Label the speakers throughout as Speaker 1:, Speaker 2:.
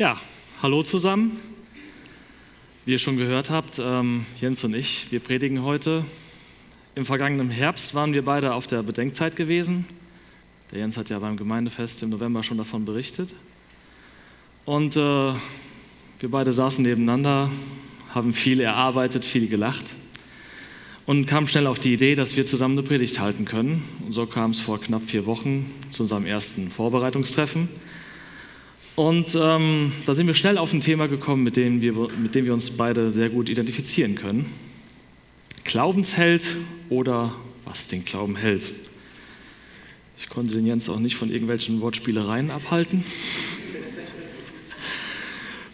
Speaker 1: Ja, hallo zusammen. Wie ihr schon gehört habt, ähm, Jens und ich, wir predigen heute. Im vergangenen Herbst waren wir beide auf der Bedenkzeit gewesen. Der Jens hat ja beim Gemeindefest im November schon davon berichtet. Und äh, wir beide saßen nebeneinander, haben viel erarbeitet, viel gelacht und kamen schnell auf die Idee, dass wir zusammen eine Predigt halten können. Und so kam es vor knapp vier Wochen zu unserem ersten Vorbereitungstreffen. Und ähm, da sind wir schnell auf ein Thema gekommen, mit dem, wir, mit dem wir uns beide sehr gut identifizieren können. Glaubensheld oder was den Glauben hält. Ich konnte den Jens auch nicht von irgendwelchen Wortspielereien abhalten.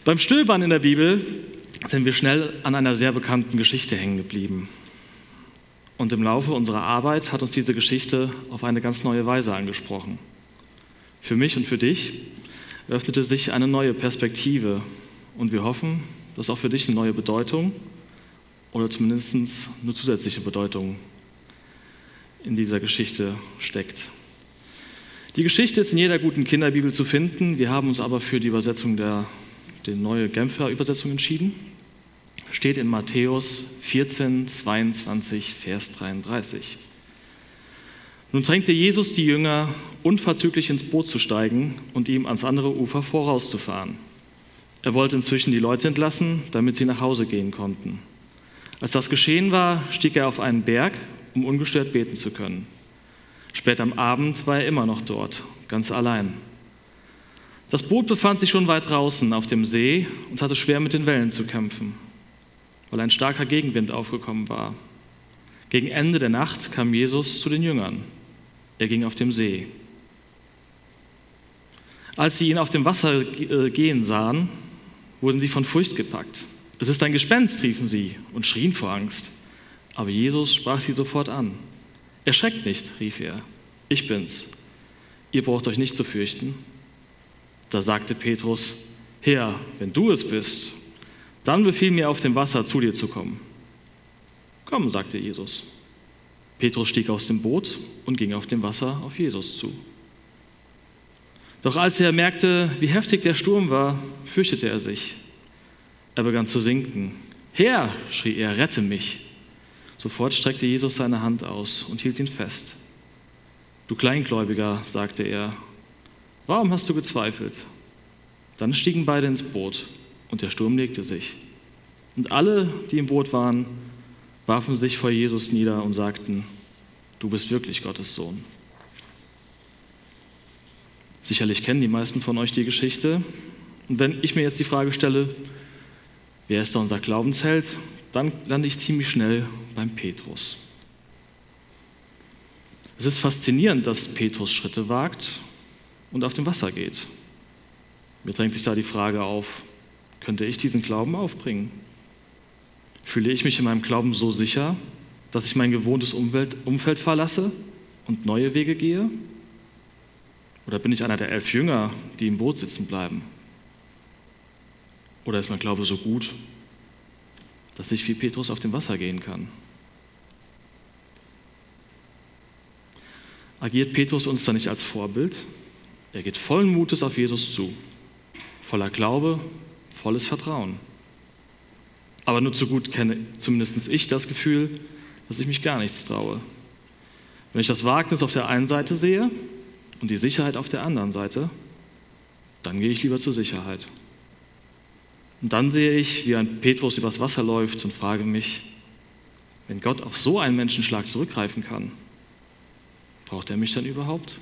Speaker 1: Beim Stöbern in der Bibel sind wir schnell an einer sehr bekannten Geschichte hängen geblieben. Und im Laufe unserer Arbeit hat uns diese Geschichte auf eine ganz neue Weise angesprochen. Für mich und für dich öffnete sich eine neue Perspektive und wir hoffen, dass auch für dich eine neue Bedeutung oder zumindest eine zusätzliche Bedeutung in dieser Geschichte steckt. Die Geschichte ist in jeder guten Kinderbibel zu finden. Wir haben uns aber für die Übersetzung der, der neue Genfer Übersetzung entschieden. Steht in Matthäus 14, 22, Vers 33. Nun drängte Jesus die Jünger, unverzüglich ins Boot zu steigen und ihm ans andere Ufer vorauszufahren. Er wollte inzwischen die Leute entlassen, damit sie nach Hause gehen konnten. Als das geschehen war, stieg er auf einen Berg, um ungestört beten zu können. Spät am Abend war er immer noch dort, ganz allein. Das Boot befand sich schon weit draußen auf dem See und hatte schwer mit den Wellen zu kämpfen, weil ein starker Gegenwind aufgekommen war. Gegen Ende der Nacht kam Jesus zu den Jüngern. Er ging auf dem See. Als sie ihn auf dem Wasser äh, gehen sahen, wurden sie von Furcht gepackt. Es ist ein Gespenst, riefen sie und schrien vor Angst. Aber Jesus sprach sie sofort an. Erschreckt nicht, rief er. Ich bin's. Ihr braucht euch nicht zu fürchten. Da sagte Petrus, Herr, wenn du es bist, dann befiehl mir auf dem Wasser zu dir zu kommen. Komm, sagte Jesus. Petrus stieg aus dem Boot und ging auf dem Wasser auf Jesus zu. Doch als er merkte, wie heftig der Sturm war, fürchtete er sich. Er begann zu sinken. Herr, schrie er, rette mich. Sofort streckte Jesus seine Hand aus und hielt ihn fest. Du Kleingläubiger, sagte er, warum hast du gezweifelt? Dann stiegen beide ins Boot und der Sturm legte sich. Und alle, die im Boot waren, warfen sich vor Jesus nieder und sagten, du bist wirklich Gottes Sohn. Sicherlich kennen die meisten von euch die Geschichte. Und wenn ich mir jetzt die Frage stelle, wer ist da unser Glaubensheld, dann lande ich ziemlich schnell beim Petrus. Es ist faszinierend, dass Petrus Schritte wagt und auf dem Wasser geht. Mir drängt sich da die Frage auf, könnte ich diesen Glauben aufbringen? Fühle ich mich in meinem Glauben so sicher, dass ich mein gewohntes Umwelt, Umfeld verlasse und neue Wege gehe? Oder bin ich einer der elf Jünger, die im Boot sitzen bleiben? Oder ist mein Glaube so gut, dass ich wie Petrus auf dem Wasser gehen kann? Agiert Petrus uns da nicht als Vorbild? Er geht vollen Mutes auf Jesus zu, voller Glaube, volles Vertrauen. Aber nur zu gut kenne zumindest ich das Gefühl, dass ich mich gar nichts traue. Wenn ich das Wagnis auf der einen Seite sehe und die Sicherheit auf der anderen Seite, dann gehe ich lieber zur Sicherheit. Und dann sehe ich, wie ein Petrus übers Wasser läuft und frage mich, wenn Gott auf so einen Menschenschlag zurückgreifen kann, braucht er mich dann überhaupt?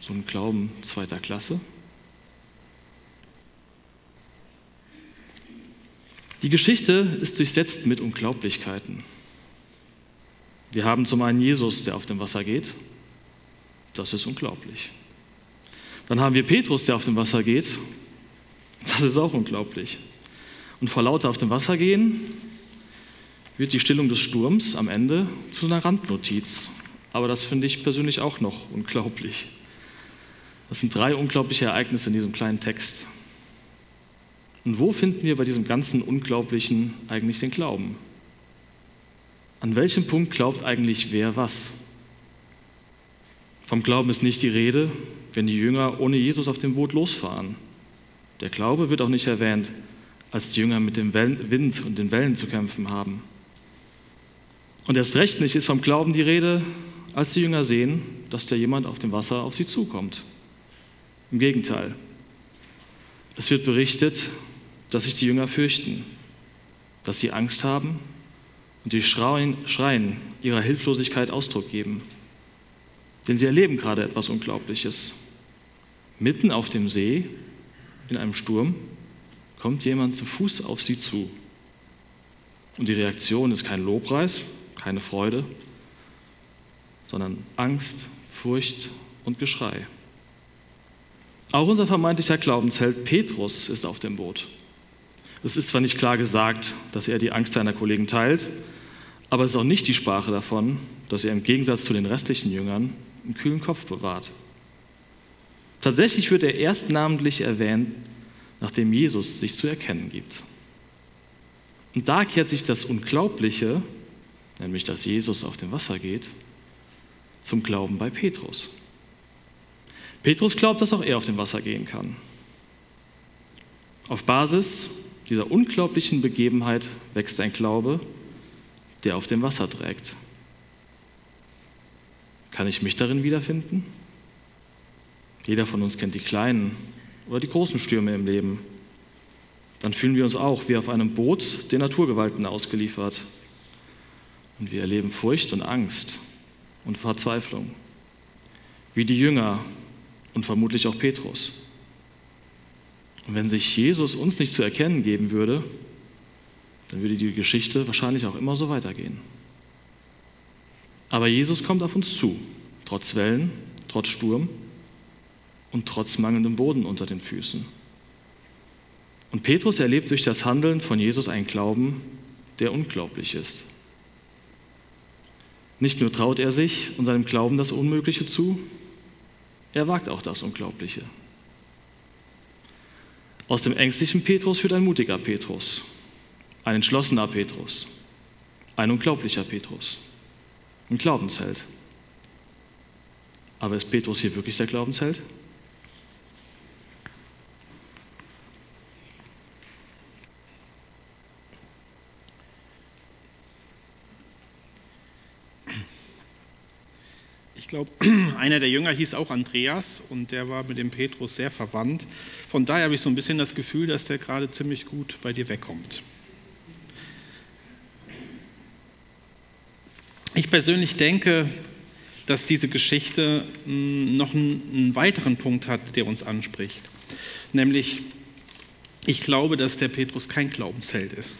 Speaker 1: So ein Glauben zweiter Klasse? Die Geschichte ist durchsetzt mit Unglaublichkeiten. Wir haben zum einen Jesus, der auf dem Wasser geht. Das ist unglaublich. Dann haben wir Petrus, der auf dem Wasser geht. Das ist auch unglaublich. Und vor lauter auf dem Wasser gehen wird die Stillung des Sturms am Ende zu einer Randnotiz. Aber das finde ich persönlich auch noch unglaublich. Das sind drei unglaubliche Ereignisse in diesem kleinen Text. Und wo finden wir bei diesem ganzen Unglaublichen eigentlich den Glauben? An welchem Punkt glaubt eigentlich wer was? Vom Glauben ist nicht die Rede, wenn die Jünger ohne Jesus auf dem Boot losfahren. Der Glaube wird auch nicht erwähnt, als die Jünger mit dem Wind und den Wellen zu kämpfen haben. Und erst recht nicht ist vom Glauben die Rede, als die Jünger sehen, dass da jemand auf dem Wasser auf sie zukommt. Im Gegenteil. Es wird berichtet, dass sich die Jünger fürchten, dass sie Angst haben und durch Schreien, Schreien ihrer Hilflosigkeit Ausdruck geben. Denn sie erleben gerade etwas Unglaubliches. Mitten auf dem See, in einem Sturm, kommt jemand zu Fuß auf sie zu. Und die Reaktion ist kein Lobpreis, keine Freude, sondern Angst, Furcht und Geschrei. Auch unser vermeintlicher Glaubensheld Petrus ist auf dem Boot. Es ist zwar nicht klar gesagt, dass er die Angst seiner Kollegen teilt, aber es ist auch nicht die Sprache davon, dass er im Gegensatz zu den restlichen Jüngern einen kühlen Kopf bewahrt. Tatsächlich wird er erst namentlich erwähnt, nachdem Jesus sich zu erkennen gibt. Und da kehrt sich das Unglaubliche, nämlich dass Jesus auf dem Wasser geht, zum Glauben bei Petrus. Petrus glaubt, dass auch er auf dem Wasser gehen kann. Auf Basis dieser unglaublichen Begebenheit wächst ein Glaube, der auf dem Wasser trägt. Kann ich mich darin wiederfinden? Jeder von uns kennt die kleinen oder die großen Stürme im Leben. Dann fühlen wir uns auch wie auf einem Boot den Naturgewalten ausgeliefert. Und wir erleben Furcht und Angst und Verzweiflung. Wie die Jünger und vermutlich auch Petrus. Und wenn sich Jesus uns nicht zu erkennen geben würde, dann würde die Geschichte wahrscheinlich auch immer so weitergehen. Aber Jesus kommt auf uns zu, trotz Wellen, trotz Sturm und trotz mangelndem Boden unter den Füßen. Und Petrus erlebt durch das Handeln von Jesus einen Glauben, der unglaublich ist. Nicht nur traut er sich und seinem Glauben das Unmögliche zu, er wagt auch das Unglaubliche. Aus dem ängstlichen Petrus wird ein mutiger Petrus ein entschlossener Petrus, ein unglaublicher Petrus, ein Glaubensheld. Aber ist Petrus hier wirklich der Glaubensheld?
Speaker 2: Glaube, einer der Jünger hieß auch Andreas und der war mit dem Petrus sehr verwandt. Von daher habe ich so ein bisschen das Gefühl, dass der gerade ziemlich gut bei dir wegkommt. Ich persönlich denke, dass diese Geschichte hm, noch einen weiteren Punkt hat, der uns anspricht. Nämlich, ich glaube, dass der Petrus kein Glaubensheld ist.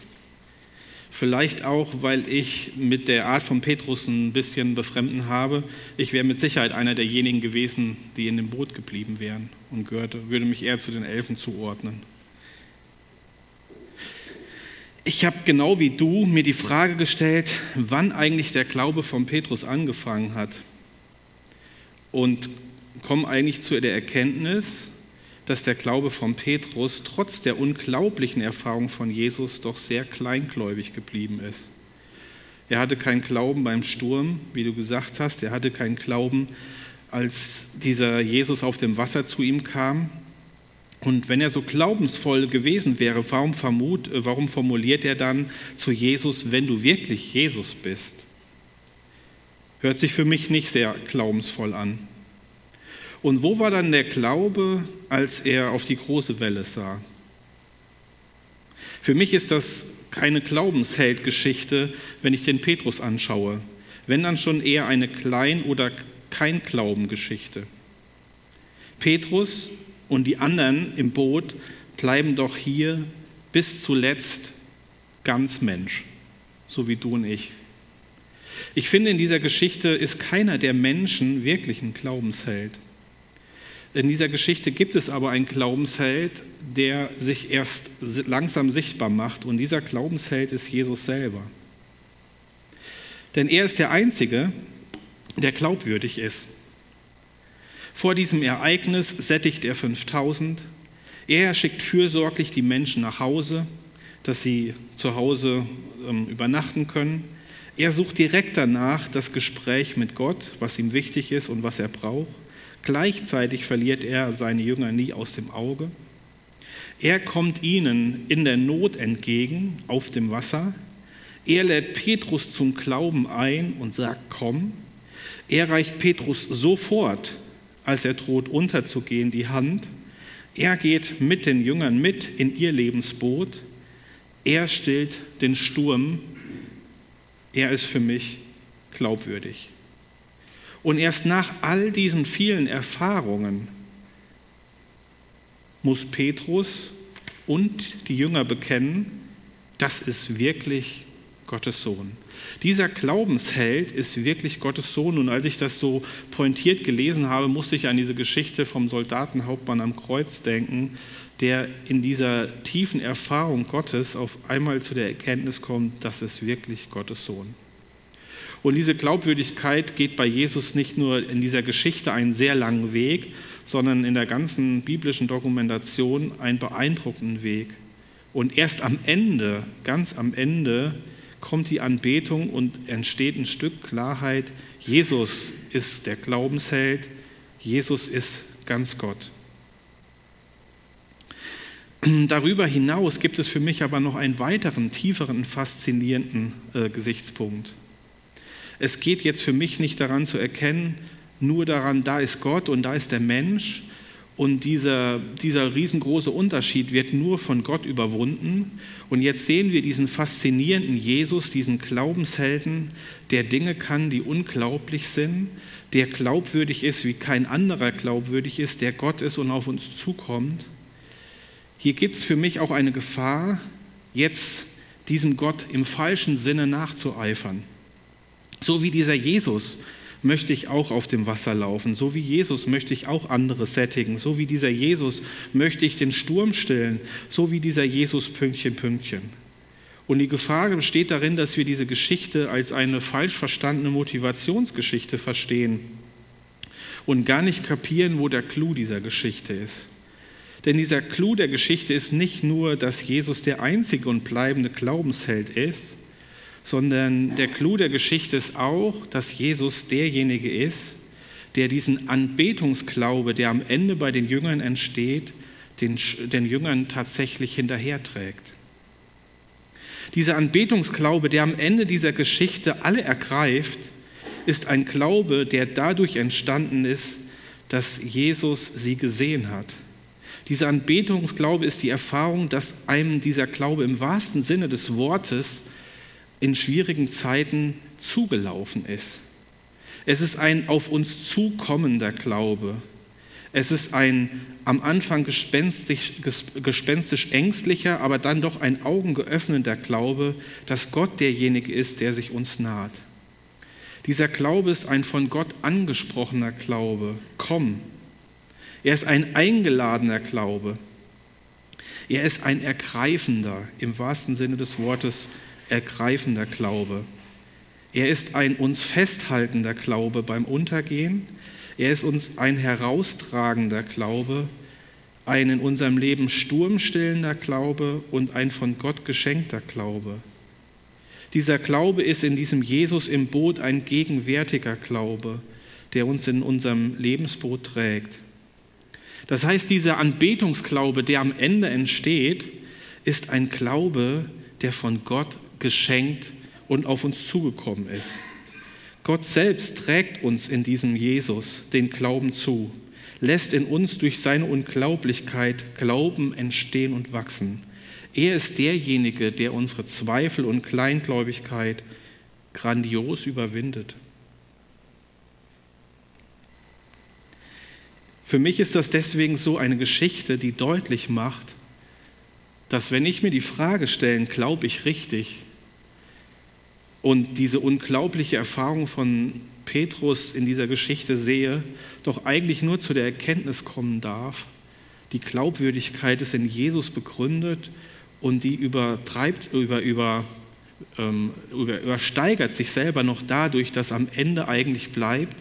Speaker 2: Vielleicht auch, weil ich mit der Art von Petrus ein bisschen befremden habe. Ich wäre mit Sicherheit einer derjenigen gewesen, die in dem Boot geblieben wären und würde mich eher zu den Elfen zuordnen. Ich habe genau wie du mir die Frage gestellt, wann eigentlich der Glaube von Petrus angefangen hat. Und komme eigentlich zu der Erkenntnis, dass der Glaube von Petrus trotz der unglaublichen Erfahrung von Jesus doch sehr kleingläubig geblieben ist. Er hatte keinen Glauben beim Sturm, wie du gesagt hast. Er hatte keinen Glauben, als dieser Jesus auf dem Wasser zu ihm kam. Und wenn er so glaubensvoll gewesen wäre, warum, vermut, äh, warum formuliert er dann zu Jesus, wenn du wirklich Jesus bist? Hört sich für mich nicht sehr glaubensvoll an. Und wo war dann der Glaube, als er auf die große Welle sah? Für mich ist das keine Glaubensheldgeschichte, wenn ich den Petrus anschaue. Wenn dann schon eher eine Klein- oder kein Glaubengeschichte. Petrus und die anderen im Boot bleiben doch hier bis zuletzt ganz Mensch, so wie du und ich. Ich finde, in dieser Geschichte ist keiner der Menschen wirklich ein Glaubensheld. In dieser Geschichte gibt es aber einen Glaubensheld, der sich erst langsam sichtbar macht. Und dieser Glaubensheld ist Jesus selber. Denn er ist der Einzige, der glaubwürdig ist. Vor diesem Ereignis sättigt er 5000. Er schickt fürsorglich die Menschen nach Hause, dass sie zu Hause ähm, übernachten können. Er sucht direkt danach das Gespräch mit Gott, was ihm wichtig ist und was er braucht. Gleichzeitig verliert er seine Jünger nie aus dem Auge. Er kommt ihnen in der Not entgegen auf dem Wasser. Er lädt Petrus zum Glauben ein und sagt, komm. Er reicht Petrus sofort, als er droht unterzugehen, die Hand. Er geht mit den Jüngern mit in ihr Lebensboot. Er stillt den Sturm. Er ist für mich glaubwürdig. Und erst nach all diesen vielen Erfahrungen muss Petrus und die Jünger bekennen, das ist wirklich Gottes Sohn. Dieser Glaubensheld ist wirklich Gottes Sohn. Und als ich das so pointiert gelesen habe, musste ich an diese Geschichte vom Soldatenhauptmann am Kreuz denken, der in dieser tiefen Erfahrung Gottes auf einmal zu der Erkenntnis kommt, das ist wirklich Gottes Sohn. Und diese Glaubwürdigkeit geht bei Jesus nicht nur in dieser Geschichte einen sehr langen Weg, sondern in der ganzen biblischen Dokumentation einen beeindruckenden Weg. Und erst am Ende, ganz am Ende, kommt die Anbetung und entsteht ein Stück Klarheit. Jesus ist der Glaubensheld, Jesus ist ganz Gott. Darüber hinaus gibt es für mich aber noch einen weiteren, tieferen, faszinierenden äh, Gesichtspunkt. Es geht jetzt für mich nicht daran zu erkennen, nur daran, da ist Gott und da ist der Mensch, und dieser, dieser riesengroße Unterschied wird nur von Gott überwunden. Und jetzt sehen wir diesen faszinierenden Jesus, diesen Glaubenshelden, der Dinge kann, die unglaublich sind, der glaubwürdig ist, wie kein anderer glaubwürdig ist, der Gott ist und auf uns zukommt. Hier gibt es für mich auch eine Gefahr, jetzt diesem Gott im falschen Sinne nachzueifern. So wie dieser Jesus, möchte ich auch auf dem Wasser laufen. So wie Jesus möchte ich auch andere sättigen. So wie dieser Jesus möchte ich den Sturm stillen. So wie dieser Jesus Pünktchen, Pünktchen. Und die Gefahr besteht darin, dass wir diese Geschichte als eine falsch verstandene Motivationsgeschichte verstehen und gar nicht kapieren, wo der Clou dieser Geschichte ist. Denn dieser Clou der Geschichte ist nicht nur, dass Jesus der einzige und bleibende Glaubensheld ist, sondern der Clou der Geschichte ist auch, dass Jesus derjenige ist, der diesen Anbetungsglaube, der am Ende bei den Jüngern entsteht, den, den Jüngern tatsächlich hinterherträgt. Dieser Anbetungsglaube, der am Ende dieser Geschichte alle ergreift, ist ein Glaube, der dadurch entstanden ist, dass Jesus sie gesehen hat. Dieser Anbetungsglaube ist die Erfahrung, dass einem dieser Glaube im wahrsten Sinne des Wortes in schwierigen Zeiten zugelaufen ist. Es ist ein auf uns zukommender Glaube. Es ist ein am Anfang gespenstisch, gespenstisch ängstlicher, aber dann doch ein augengeöffneter Glaube, dass Gott derjenige ist, der sich uns naht. Dieser Glaube ist ein von Gott angesprochener Glaube. Komm. Er ist ein eingeladener Glaube. Er ist ein ergreifender, im wahrsten Sinne des Wortes, ergreifender Glaube. Er ist ein uns festhaltender Glaube beim Untergehen. Er ist uns ein heraustragender Glaube, ein in unserem Leben sturmstillender Glaube und ein von Gott geschenkter Glaube. Dieser Glaube ist in diesem Jesus im Boot ein gegenwärtiger Glaube, der uns in unserem Lebensboot trägt. Das heißt, dieser Anbetungsglaube, der am Ende entsteht, ist ein Glaube, der von Gott geschenkt und auf uns zugekommen ist. Gott selbst trägt uns in diesem Jesus den Glauben zu, lässt in uns durch seine Unglaublichkeit Glauben entstehen und wachsen. Er ist derjenige, der unsere Zweifel und Kleingläubigkeit grandios überwindet. Für mich ist das deswegen so eine Geschichte, die deutlich macht, dass wenn ich mir die Frage stelle, glaube ich richtig, und diese unglaubliche Erfahrung von Petrus in dieser Geschichte sehe, doch eigentlich nur zu der Erkenntnis kommen darf, die Glaubwürdigkeit ist in Jesus begründet und die übertreibt, über, über, ähm, über, übersteigert sich selber noch dadurch, dass am Ende eigentlich bleibt,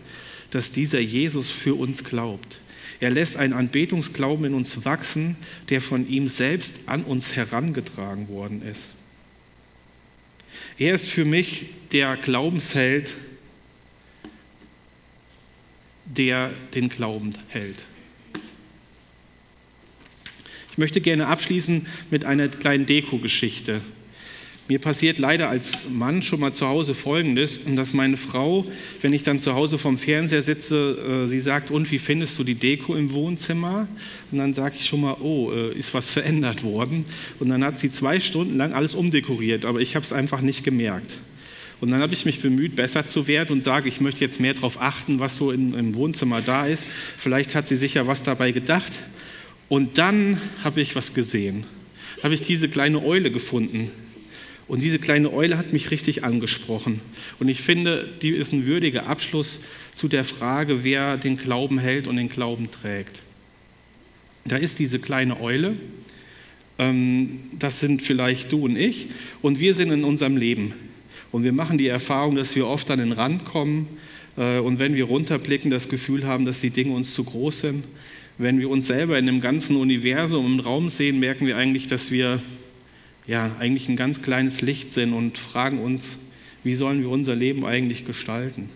Speaker 2: dass dieser Jesus für uns glaubt. Er lässt einen Anbetungsglauben in uns wachsen, der von ihm selbst an uns herangetragen worden ist. Er ist für mich der Glaubensheld, der den Glauben hält. Ich möchte gerne abschließen mit einer kleinen Deko-Geschichte. Mir passiert leider als Mann schon mal zu Hause Folgendes, dass meine Frau, wenn ich dann zu Hause vom Fernseher sitze, äh, sie sagt, und wie findest du die Deko im Wohnzimmer? Und dann sage ich schon mal, oh, äh, ist was verändert worden? Und dann hat sie zwei Stunden lang alles umdekoriert, aber ich habe es einfach nicht gemerkt. Und dann habe ich mich bemüht, besser zu werden und sage, ich möchte jetzt mehr darauf achten, was so in, im Wohnzimmer da ist. Vielleicht hat sie sicher was dabei gedacht. Und dann habe ich was gesehen. Habe ich diese kleine Eule gefunden und diese kleine Eule hat mich richtig angesprochen. Und ich finde, die ist ein würdiger Abschluss zu der Frage, wer den Glauben hält und den Glauben trägt. Da ist diese kleine Eule, ähm, das sind vielleicht du und ich, und wir sind in unserem Leben. Und wir machen die Erfahrung, dass wir oft an den Rand kommen äh, und wenn wir runterblicken, das Gefühl haben, dass die Dinge uns zu groß sind. Wenn wir uns selber in dem ganzen Universum im Raum sehen, merken wir eigentlich, dass wir ja, eigentlich ein ganz kleines Licht sind und fragen uns, wie sollen wir unser Leben eigentlich gestalten?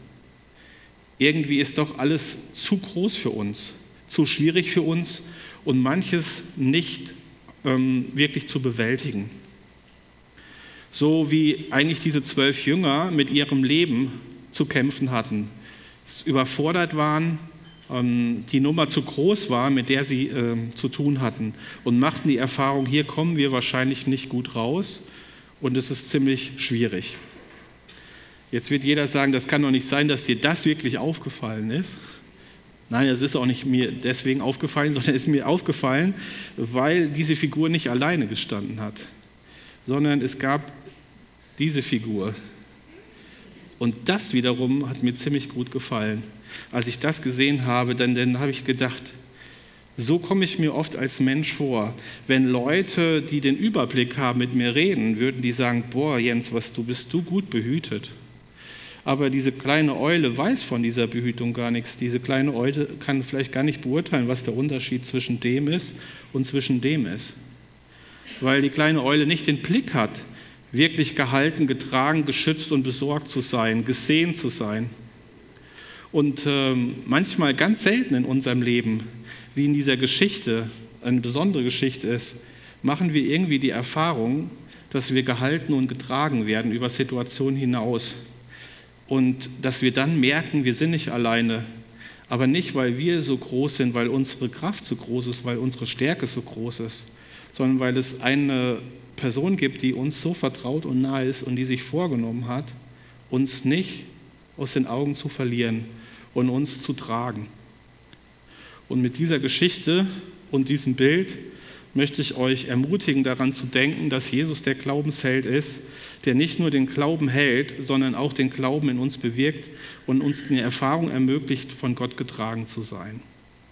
Speaker 2: Irgendwie ist doch alles zu groß für uns, zu schwierig für uns und manches nicht ähm, wirklich zu bewältigen. So wie eigentlich diese zwölf Jünger mit ihrem Leben zu kämpfen hatten, überfordert waren, die Nummer zu groß war, mit der sie äh, zu tun hatten und machten die Erfahrung, hier kommen wir wahrscheinlich nicht gut raus und es ist ziemlich schwierig. Jetzt wird jeder sagen, das kann doch nicht sein, dass dir das wirklich aufgefallen ist. Nein, es ist auch nicht mir deswegen aufgefallen, sondern es ist mir aufgefallen, weil diese Figur nicht alleine gestanden hat, sondern es gab diese Figur. Und das wiederum hat mir ziemlich gut gefallen als ich das gesehen habe, dann, dann habe ich gedacht, so komme ich mir oft als Mensch vor. Wenn Leute, die den Überblick haben, mit mir reden, würden die sagen, boah Jens, was du bist du gut behütet. Aber diese kleine Eule weiß von dieser Behütung gar nichts. Diese kleine Eule kann vielleicht gar nicht beurteilen, was der Unterschied zwischen dem ist und zwischen dem ist. Weil die kleine Eule nicht den Blick hat, wirklich gehalten, getragen, geschützt und besorgt zu sein, gesehen zu sein. Und ähm, manchmal ganz selten in unserem Leben, wie in dieser Geschichte, eine besondere Geschichte ist, machen wir irgendwie die Erfahrung, dass wir gehalten und getragen werden über Situationen hinaus. Und dass wir dann merken, wir sind nicht alleine. Aber nicht, weil wir so groß sind, weil unsere Kraft so groß ist, weil unsere Stärke so groß ist, sondern weil es eine Person gibt, die uns so vertraut und nahe ist und die sich vorgenommen hat, uns nicht aus den Augen zu verlieren und uns zu tragen. Und mit dieser Geschichte und diesem Bild möchte ich euch ermutigen, daran zu denken, dass Jesus der Glaubensheld ist, der nicht nur den Glauben hält, sondern auch den Glauben in uns bewirkt und uns eine Erfahrung ermöglicht, von Gott getragen zu sein.